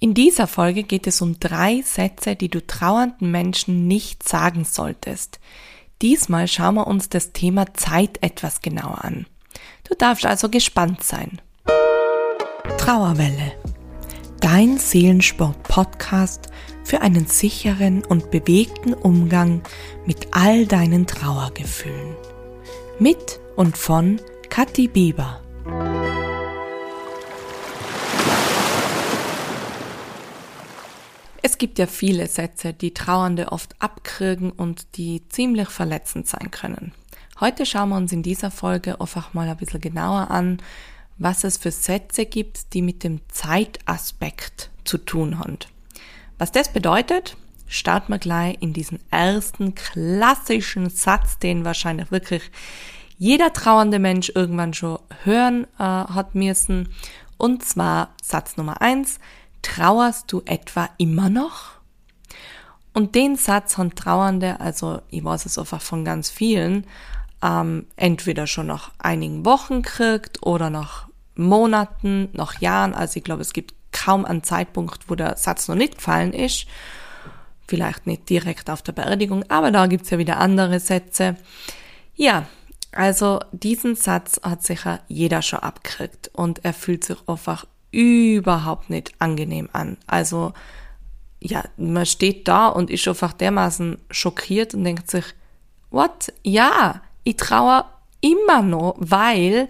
In dieser Folge geht es um drei Sätze, die du trauernden Menschen nicht sagen solltest. Diesmal schauen wir uns das Thema Zeit etwas genauer an. Du darfst also gespannt sein. Trauerwelle. Dein Seelensport-Podcast für einen sicheren und bewegten Umgang mit all deinen Trauergefühlen. Mit und von Kathi Bieber. Es gibt ja viele Sätze, die Trauernde oft abkriegen und die ziemlich verletzend sein können. Heute schauen wir uns in dieser Folge einfach mal ein bisschen genauer an, was es für Sätze gibt, die mit dem Zeitaspekt zu tun haben. Was das bedeutet, starten wir gleich in diesen ersten klassischen Satz, den wahrscheinlich wirklich jeder trauernde Mensch irgendwann schon hören äh, hat müssen. Und zwar Satz Nummer eins: Trauerst du etwa immer noch? Und den Satz haben Trauernde, also ich weiß es einfach von ganz vielen, ähm, entweder schon nach einigen Wochen kriegt oder nach Monaten, nach Jahren. Also ich glaube, es gibt kaum einen Zeitpunkt, wo der Satz noch nicht gefallen ist. Vielleicht nicht direkt auf der Beerdigung, aber da gibt's ja wieder andere Sätze. Ja, also diesen Satz hat sicher jeder schon abgekriegt und er fühlt sich einfach überhaupt nicht angenehm an. Also ja, man steht da und ist einfach dermaßen schockiert und denkt sich, what? Ja, ich trauere immer noch, weil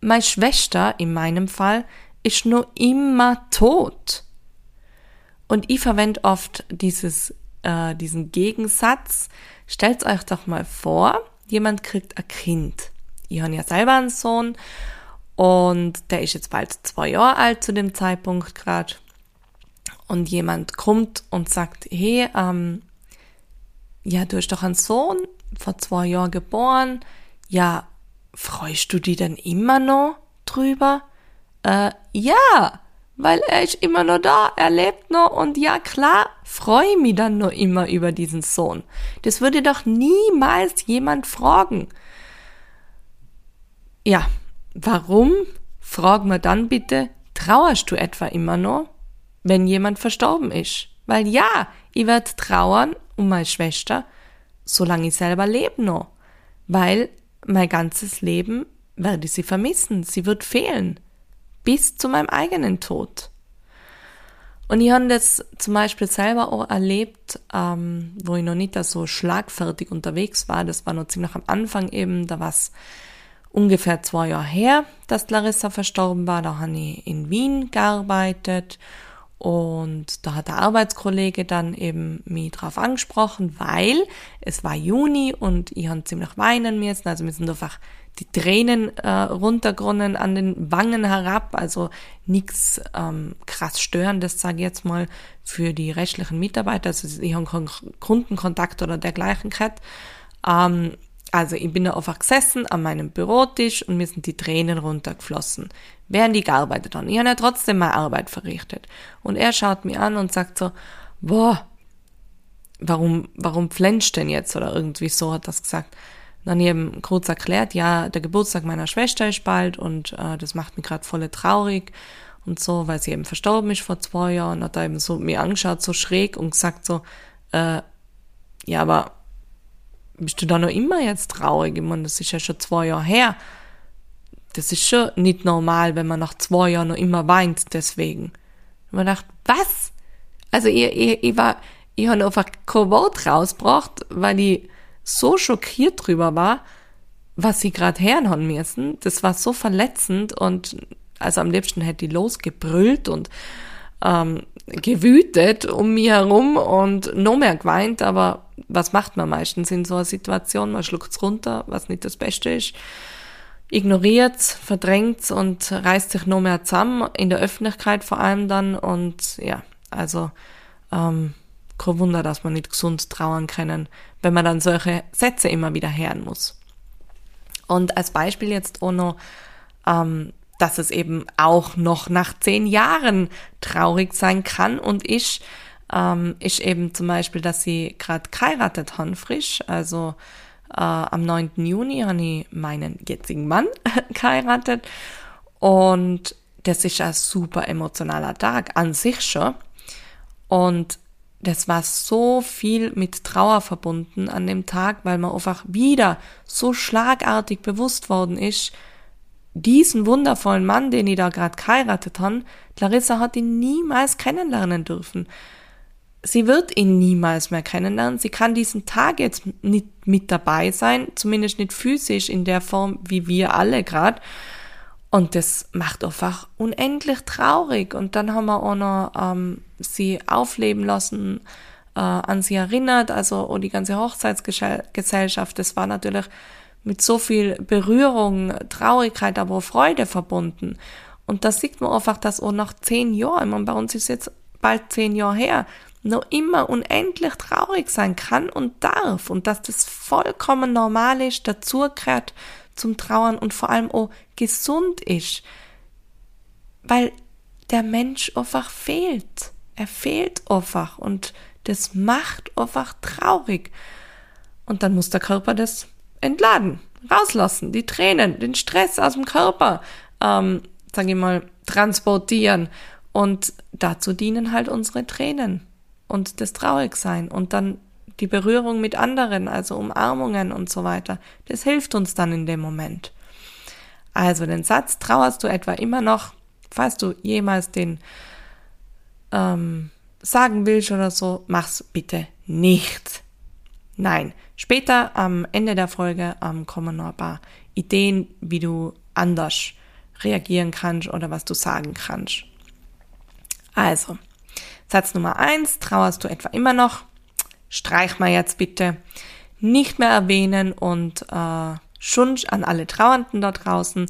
meine Schwester in meinem Fall ist nur immer tot. Und ich verwende oft dieses, äh, diesen Gegensatz. Stellt euch doch mal vor, jemand kriegt ein Kind. Ich habe ja selber einen Sohn und der ist jetzt bald zwei Jahre alt zu dem Zeitpunkt gerade. Und jemand kommt und sagt, hey, ähm, ja, du hast doch einen Sohn, vor zwei Jahren geboren. Ja, freust du dich denn immer noch drüber? Äh, ja, weil er ist immer noch da, er lebt noch und ja klar, freue mich dann noch immer über diesen Sohn. Das würde doch niemals jemand fragen. Ja, Warum, frag wir dann bitte, trauerst du etwa immer noch, wenn jemand verstorben ist? Weil ja, ich werde trauern um meine Schwester, solange ich selber lebe noch. Weil mein ganzes Leben werde ich sie vermissen, sie wird fehlen. Bis zu meinem eigenen Tod. Und ich habe das zum Beispiel selber auch erlebt, ähm, wo ich noch nicht so schlagfertig unterwegs war. Das war noch ziemlich am Anfang eben, da war es ungefähr zwei Jahre her, dass Larissa verstorben war. Da habe ich in Wien gearbeitet und da hat der Arbeitskollege dann eben mich drauf angesprochen, weil es war Juni und ich habe ziemlich weinen müssen. Also mir sind einfach die Tränen äh, runtergeronnen an den Wangen herab. Also nichts ähm, krass Störendes, sage ich jetzt mal, für die rechtlichen Mitarbeiter. Also ich habe keinen Kundenkontakt oder dergleichen gehabt. Ähm, also ich bin da einfach gesessen an meinem Bürotisch und mir sind die Tränen runtergeflossen, während ich gearbeitet habe. Ich habe ja trotzdem meine Arbeit verrichtet. Und er schaut mich an und sagt so, boah, warum, warum flenscht denn jetzt? Oder irgendwie so hat das gesagt. Dann eben kurz erklärt, ja, der Geburtstag meiner Schwester ist bald und äh, das macht mich gerade voll traurig und so, weil sie eben verstorben ist vor zwei Jahren. Und hat er eben so mir angeschaut, so schräg und gesagt so, äh, ja, aber bist du da noch immer jetzt traurig? Ich meine, das ist ja schon zwei Jahre her. Das ist schon nicht normal, wenn man nach zwei Jahren noch immer weint, deswegen. Und man dachte, was? Also ich, ich, ich war, ich habe einfach kein Wort rausgebracht, weil ich so schockiert drüber war, was sie gerade hören haben müssen. Das war so verletzend und also am liebsten hätte ich losgebrüllt und ähm, gewütet um mich herum und noch mehr geweint, aber was macht man meistens in so einer Situation? Man schluckt's runter, was nicht das Beste ist, ignoriert's, verdrängt's und reißt sich noch mehr zusammen, in der Öffentlichkeit vor allem dann und ja, also ähm, kein Wunder, dass man nicht gesund trauern können, wenn man dann solche Sätze immer wieder hören muss. Und als Beispiel jetzt auch noch ähm, dass es eben auch noch nach zehn Jahren traurig sein kann und ich ähm, ist eben zum Beispiel, dass sie gerade geheiratet haben, frisch, also äh, am 9. Juni habe ich meinen jetzigen Mann geheiratet und das ist ein super emotionaler Tag an sich schon. Und das war so viel mit Trauer verbunden an dem Tag, weil man einfach wieder so schlagartig bewusst worden ist, diesen wundervollen Mann, den ich da gerade geheiratet habe, Larissa hat ihn niemals kennenlernen dürfen. Sie wird ihn niemals mehr kennenlernen. Sie kann diesen Tag jetzt nicht mit dabei sein, zumindest nicht physisch in der Form, wie wir alle gerade. Und das macht einfach unendlich traurig. Und dann haben wir auch noch ähm, sie aufleben lassen, äh, an sie erinnert, also und die ganze Hochzeitsgesellschaft. Das war natürlich mit so viel Berührung, Traurigkeit, aber auch Freude verbunden. Und da sieht man einfach, dass auch nach zehn Jahren, ich meine, bei uns ist jetzt bald zehn Jahre her, noch immer unendlich traurig sein kann und darf und dass das vollkommen normal ist, dazugehört zum Trauern und vor allem auch gesund ist. Weil der Mensch einfach fehlt. Er fehlt einfach und das macht einfach traurig. Und dann muss der Körper das entladen, rauslassen, die Tränen, den Stress aus dem Körper, ähm, sage ich mal, transportieren. Und dazu dienen halt unsere Tränen und das Traurigsein und dann die Berührung mit anderen, also Umarmungen und so weiter. Das hilft uns dann in dem Moment. Also den Satz, trauerst du etwa immer noch, falls du jemals den ähm, sagen willst oder so, mach's bitte nicht. Nein, später am Ende der Folge ähm, kommen noch ein paar Ideen, wie du anders reagieren kannst oder was du sagen kannst. Also, Satz Nummer eins, trauerst du etwa immer noch? Streich mal jetzt bitte. Nicht mehr erwähnen und äh, Schunsch an alle Trauernden da draußen.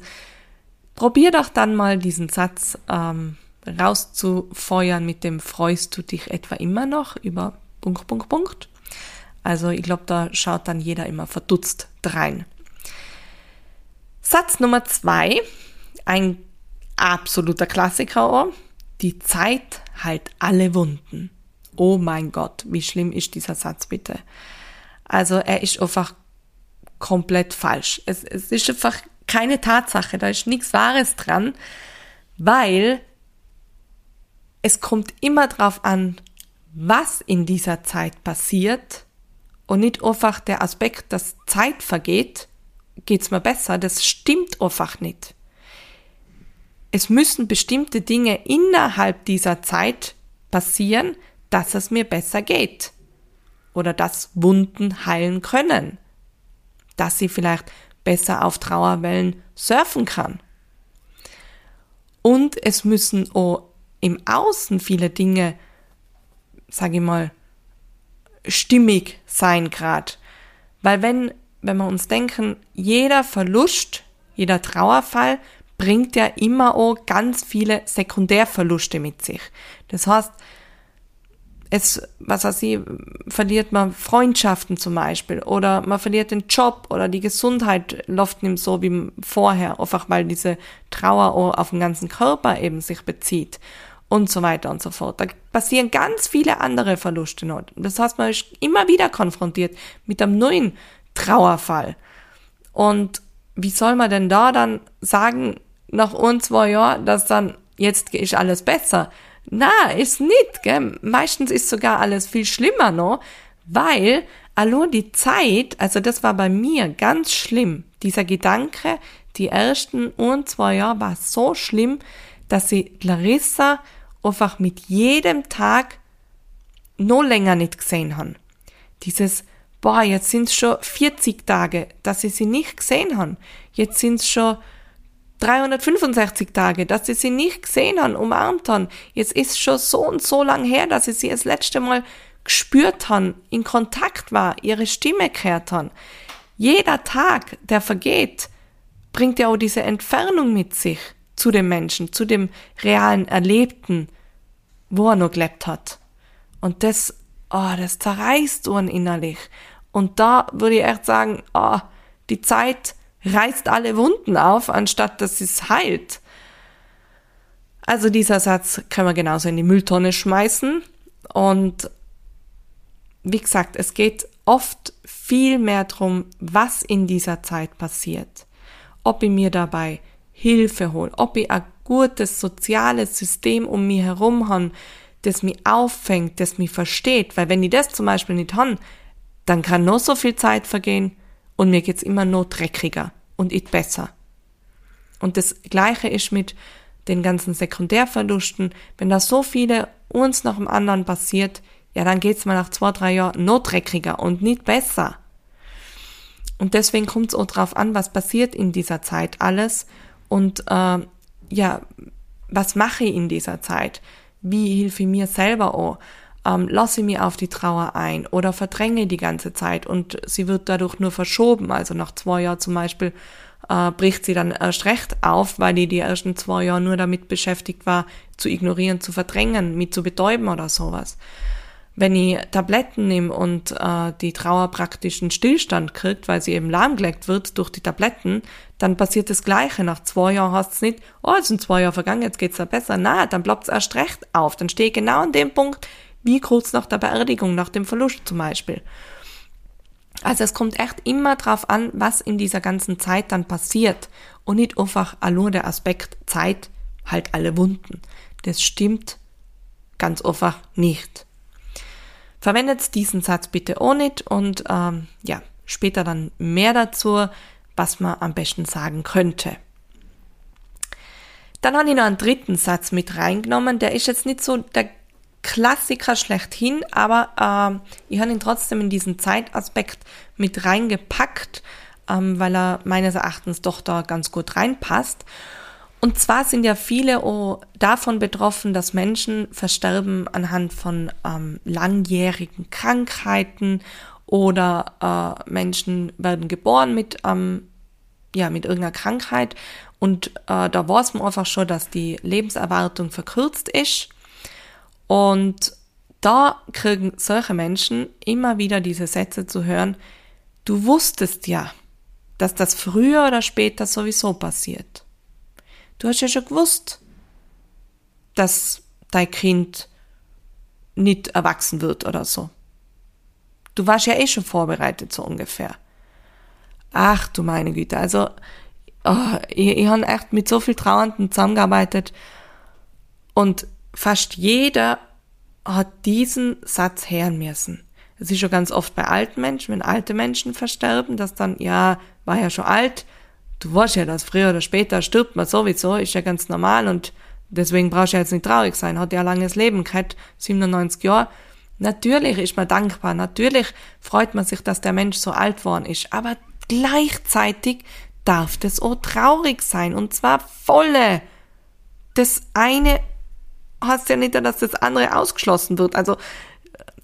Probier doch dann mal diesen Satz ähm, rauszufeuern mit dem freust du dich etwa immer noch über Punkt, Punkt, Punkt. Also ich glaube, da schaut dann jeder immer verdutzt drein. Satz Nummer zwei, ein absoluter Klassiker. Auch. Die Zeit heilt alle Wunden. Oh mein Gott, wie schlimm ist dieser Satz bitte? Also er ist einfach komplett falsch. Es, es ist einfach keine Tatsache, da ist nichts Wahres dran, weil es kommt immer darauf an, was in dieser Zeit passiert und nicht einfach der Aspekt, dass Zeit vergeht, geht's mir besser. Das stimmt einfach nicht. Es müssen bestimmte Dinge innerhalb dieser Zeit passieren, dass es mir besser geht. Oder dass Wunden heilen können. Dass sie vielleicht besser auf Trauerwellen surfen kann. Und es müssen auch im Außen viele Dinge, sage ich mal, stimmig sein gerade. Weil wenn, wenn wir uns denken, jeder Verlust, jeder Trauerfall bringt ja immer auch ganz viele Sekundärverluste mit sich. Das heißt, es, was weiß ich, verliert man Freundschaften zum Beispiel oder man verliert den Job oder die Gesundheit läuft nicht so wie vorher, einfach weil diese Trauer auch auf den ganzen Körper eben sich bezieht und so weiter und so fort. Da passieren ganz viele andere Verluste noch. Das heißt, man ist immer wieder konfrontiert mit einem neuen Trauerfall. Und wie soll man denn da dann sagen, nach uns zwei Jahren, dass dann jetzt ist alles besser? Na, ist nicht, gell? Meistens ist sogar alles viel schlimmer noch, weil allo die Zeit, also das war bei mir ganz schlimm. Dieser Gedanke, die ersten und zwei Jahre war so schlimm, dass sie Larissa einfach mit jedem Tag noch länger nicht gesehen haben. Dieses, boah, jetzt sind es schon 40 Tage, dass ich sie nicht gesehen habe. Jetzt sind es schon 365 Tage, dass ich sie nicht gesehen haben, umarmt haben. Jetzt ist schon so und so lang her, dass ich sie das letzte Mal gespürt haben, in Kontakt war, ihre Stimme gehört haben. Jeder Tag, der vergeht, bringt ja auch diese Entfernung mit sich zu dem Menschen, zu dem realen Erlebten, wo er noch gelebt hat. Und das, oh, das zerreißt einen innerlich. Und da würde ich echt sagen, oh, die Zeit reißt alle Wunden auf, anstatt dass es heilt. Also dieser Satz können wir genauso in die Mülltonne schmeißen. Und wie gesagt, es geht oft viel mehr darum, was in dieser Zeit passiert. Ob ich mir dabei Hilfe hole, ob ich eine gutes soziales System um mich herum habe, das mich auffängt, das mich versteht, weil wenn ich das zum Beispiel nicht habe, dann kann noch so viel Zeit vergehen und mir geht's immer noch dreckiger und nicht besser. Und das Gleiche ist mit den ganzen Sekundärverlusten. Wenn da so viele uns nach dem anderen passiert, ja, dann geht's mal nach zwei, drei Jahren noch dreckiger und nicht besser. Und deswegen kommt es auch drauf an, was passiert in dieser Zeit alles und äh, ja, was mache ich in dieser Zeit? Wie hilfe ich mir selber auch? Ähm, lasse mir auf die Trauer ein oder verdränge die ganze Zeit und sie wird dadurch nur verschoben. Also nach zwei Jahren zum Beispiel äh, bricht sie dann erst recht auf, weil die die ersten zwei Jahre nur damit beschäftigt war, zu ignorieren, zu verdrängen, mit zu betäuben oder sowas. Wenn ich Tabletten nehme und äh, die Trauer praktisch einen Stillstand kriegt, weil sie eben lahmgelegt wird durch die Tabletten, dann passiert das Gleiche. Nach zwei Jahren hast es nicht, oh, es sind zwei Jahre vergangen, jetzt geht's ja besser. Na, dann bleibt es erst recht auf. Dann stehe ich genau an dem Punkt, wie kurz nach der Beerdigung, nach dem Verlust zum Beispiel. Also es kommt echt immer drauf an, was in dieser ganzen Zeit dann passiert und nicht einfach nur der Aspekt Zeit halt alle Wunden. Das stimmt ganz einfach nicht. Verwendet diesen Satz bitte auch nicht und ähm, ja, später dann mehr dazu, was man am besten sagen könnte. Dann habe ich noch einen dritten Satz mit reingenommen, der ist jetzt nicht so der Klassiker schlechthin, aber äh, ich habe ihn trotzdem in diesen Zeitaspekt mit reingepackt, ähm, weil er meines Erachtens doch da ganz gut reinpasst. Und zwar sind ja viele auch davon betroffen, dass Menschen versterben anhand von ähm, langjährigen Krankheiten oder äh, Menschen werden geboren mit, ähm, ja, mit irgendeiner Krankheit und äh, da weiß man einfach schon, dass die Lebenserwartung verkürzt ist und da kriegen solche Menschen immer wieder diese Sätze zu hören, du wusstest ja, dass das früher oder später sowieso passiert. Du hast ja schon gewusst, dass dein Kind nicht erwachsen wird oder so. Du warst ja eh schon vorbereitet, so ungefähr. Ach du meine Güte, also oh, ich, ich habe echt mit so viel Trauernden zusammengearbeitet und fast jeder hat diesen Satz hören müssen. Es ist schon ganz oft bei alten Menschen, wenn alte Menschen versterben, dass dann, ja, war ja schon alt, du weißt ja, dass früher oder später stirbt man sowieso, ist ja ganz normal und deswegen brauchst du ja jetzt nicht traurig sein, hat ja ein langes Leben gehabt, 97 Jahre. Natürlich ist man dankbar, natürlich freut man sich, dass der Mensch so alt worden ist, aber gleichzeitig darf das auch traurig sein und zwar volle. Das eine heißt ja nicht, dass das andere ausgeschlossen wird. Also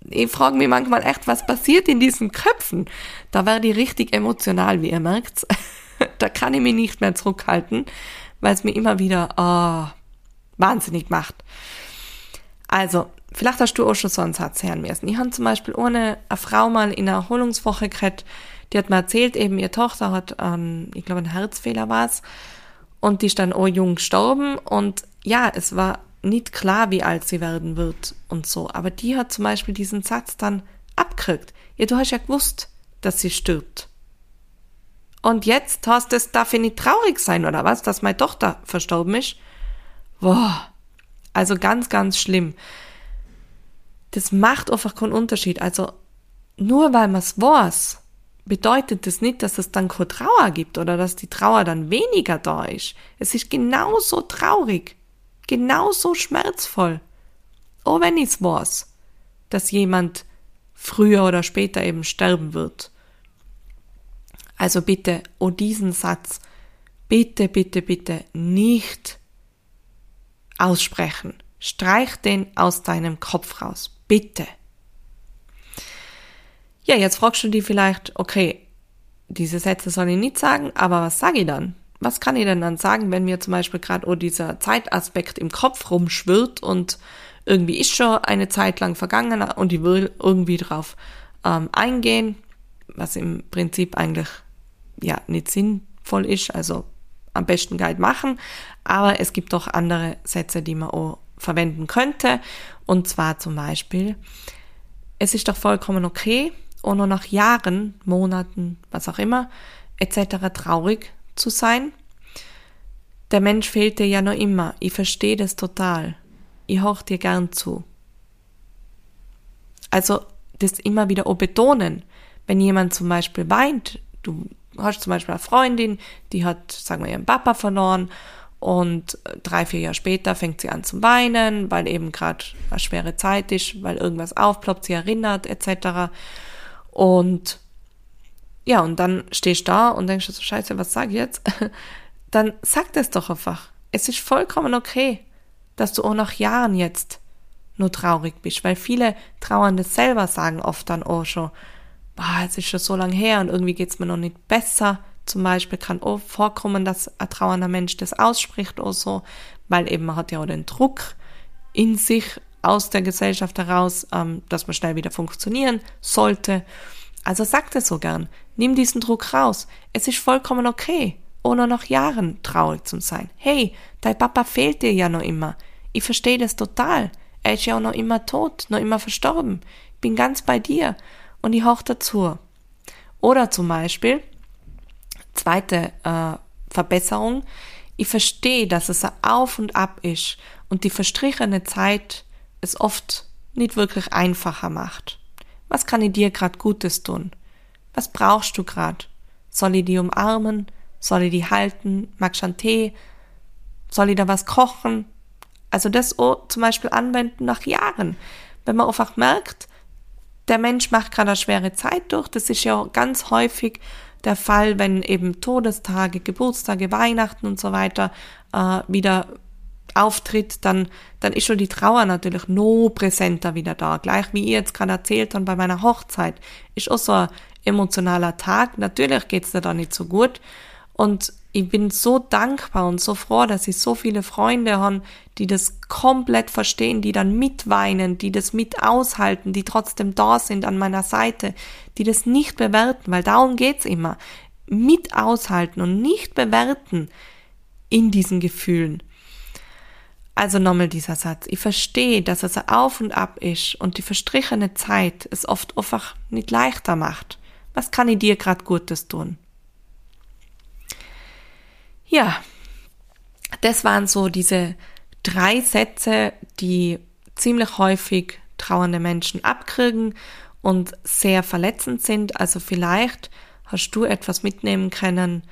ich frage mich manchmal echt, was passiert in diesen Köpfen? Da werde ich richtig emotional, wie ihr merkt. da kann ich mich nicht mehr zurückhalten, weil es mir immer wieder oh, wahnsinnig macht. Also, vielleicht hast du auch schon so einen Satz hören müssen. Ich habe zum Beispiel ohne eine Frau mal in einer Erholungswoche gehabt, die hat mir erzählt, eben ihre Tochter hat, ähm, ich glaube, ein Herzfehler war es, und die ist dann auch jung gestorben und ja, es war nicht klar, wie alt sie werden wird und so. Aber die hat zum Beispiel diesen Satz dann abgekriegt. Ja, du hast ja gewusst, dass sie stirbt. Und jetzt hast es, darf ich nicht traurig sein, oder was, dass meine Tochter verstorben ist? Boah. Also ganz, ganz schlimm. Das macht einfach keinen Unterschied. Also, nur weil man es weiß, bedeutet das nicht, dass es dann keine Trauer gibt oder dass die Trauer dann weniger da ist. Es ist genauso traurig genauso schmerzvoll. Oh, wenn ich's weiß, dass jemand früher oder später eben sterben wird. Also bitte, oh diesen Satz, bitte, bitte, bitte nicht aussprechen. Streich den aus deinem Kopf raus. Bitte. Ja, jetzt fragst du dich vielleicht, okay, diese Sätze soll ich nicht sagen, aber was sage ich dann? Was kann ich denn dann sagen, wenn mir zum Beispiel gerade oh, dieser Zeitaspekt im Kopf rumschwirrt und irgendwie ist schon eine Zeit lang vergangen und ich will irgendwie drauf ähm, eingehen, was im Prinzip eigentlich ja nicht sinnvoll ist, also am besten Guide machen, aber es gibt auch andere Sätze, die man auch verwenden könnte und zwar zum Beispiel, es ist doch vollkommen okay, ohne nach Jahren, Monaten, was auch immer, etc. traurig zu sein. der Mensch fehlt dir ja noch immer. Ich verstehe das total. Ich hoch dir gern zu. Also, das immer wieder auch betonen. Wenn jemand zum Beispiel weint, du hast zum Beispiel eine Freundin, die hat, sagen wir, ihren Papa verloren und drei, vier Jahre später fängt sie an zu weinen, weil eben gerade eine schwere Zeit ist, weil irgendwas aufploppt, sie erinnert, etc. Und ja, und dann stehst du da und denkst du so, scheiße, was sag ich jetzt? Dann sag das doch einfach. Es ist vollkommen okay, dass du auch nach Jahren jetzt nur traurig bist, weil viele Trauernde selber sagen oft dann auch schon, boah, es ist schon so lange her und irgendwie geht's mir noch nicht besser zum Beispiel kann auch vorkommen, dass ein trauernder Mensch das ausspricht oder so, weil eben man hat ja auch den Druck in sich aus der Gesellschaft heraus, ähm, dass man schnell wieder funktionieren sollte. Also sagt es so gern. Nimm diesen Druck raus. Es ist vollkommen okay, ohne noch Jahren traurig zu sein. Hey, dein Papa fehlt dir ja noch immer. Ich verstehe das total. Er ist ja auch noch immer tot, noch immer verstorben. Bin ganz bei dir und ich hoch dazu. Oder zum Beispiel, zweite äh, Verbesserung. Ich verstehe, dass es ein Auf und Ab ist und die verstrichene Zeit es oft nicht wirklich einfacher macht. Was kann ich dir grad Gutes tun? Was brauchst du grad? Soll ich die umarmen? Soll ich die halten? Magst du einen Tee? Soll ich da was kochen? Also das auch zum Beispiel anwenden nach Jahren. Wenn man einfach merkt, der Mensch macht gerade eine schwere Zeit durch, das ist ja ganz häufig der Fall, wenn eben Todestage, Geburtstage, Weihnachten und so weiter äh, wieder auftritt, dann, dann ist schon die Trauer natürlich noch präsenter wieder da. Gleich wie ihr jetzt gerade erzählt habt bei meiner Hochzeit, ist auch so ein emotionaler Tag. Natürlich geht's dir da nicht so gut. Und ich bin so dankbar und so froh, dass ich so viele Freunde habe, die das komplett verstehen, die dann mitweinen, die das mit aushalten, die trotzdem da sind an meiner Seite, die das nicht bewerten, weil darum geht's immer. Mit aushalten und nicht bewerten in diesen Gefühlen. Also nochmal dieser Satz. Ich verstehe, dass es Auf und Ab ist und die verstrichene Zeit es oft einfach nicht leichter macht. Was kann ich dir gerade Gutes tun? Ja, das waren so diese drei Sätze, die ziemlich häufig trauernde Menschen abkriegen und sehr verletzend sind. Also vielleicht hast du etwas mitnehmen können,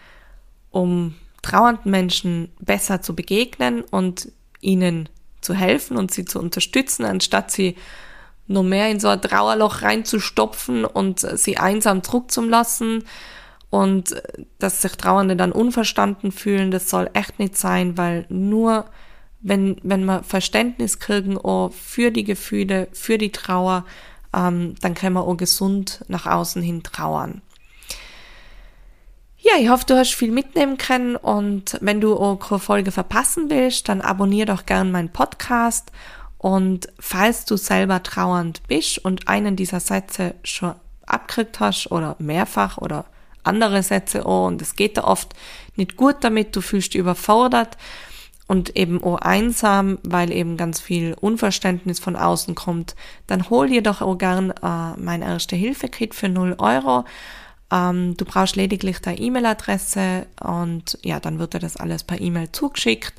um trauernden Menschen besser zu begegnen und ihnen zu helfen und sie zu unterstützen, anstatt sie nur mehr in so ein Trauerloch reinzustopfen und sie einsam Druck zu lassen und dass sich Trauernde dann unverstanden fühlen, das soll echt nicht sein, weil nur wenn, wenn wir Verständnis kriegen auch für die Gefühle, für die Trauer, ähm, dann können wir auch gesund nach außen hin trauern. Ja, ich hoffe, du hast viel mitnehmen können und wenn du auch keine Folge verpassen willst, dann abonnier doch gern meinen Podcast und falls du selber trauernd bist und einen dieser Sätze schon abgekriegt hast oder mehrfach oder andere Sätze an und es geht da oft nicht gut damit, du fühlst dich überfordert und eben auch einsam, weil eben ganz viel Unverständnis von außen kommt, dann hol dir doch auch gern äh, mein Erste-Hilfe-Kit für 0 Euro. Ähm, du brauchst lediglich deine E-Mail-Adresse und ja, dann wird dir das alles per E-Mail zugeschickt.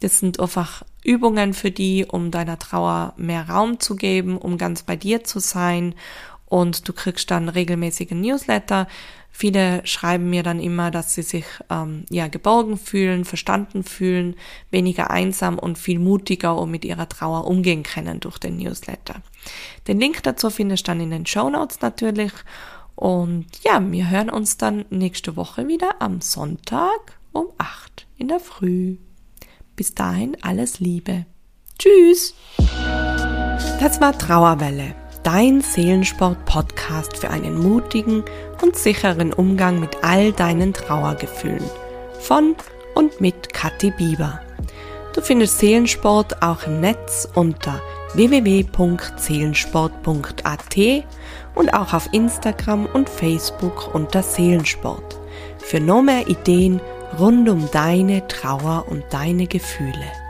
Das sind einfach Übungen für die, um deiner Trauer mehr Raum zu geben, um ganz bei dir zu sein und du kriegst dann regelmäßige Newsletter Viele schreiben mir dann immer, dass sie sich ähm, ja geborgen fühlen, verstanden fühlen, weniger einsam und viel mutiger und mit ihrer Trauer umgehen können durch den Newsletter. Den Link dazu findest du dann in den Show Notes natürlich. Und ja, wir hören uns dann nächste Woche wieder am Sonntag um 8 in der Früh. Bis dahin alles Liebe. Tschüss. Das war Trauerwelle dein Seelensport-Podcast für einen mutigen und sicheren Umgang mit all deinen Trauergefühlen. Von und mit Kathi Bieber. Du findest Seelensport auch im Netz unter www.seelensport.at und auch auf Instagram und Facebook unter Seelensport. Für noch mehr Ideen rund um deine Trauer und deine Gefühle.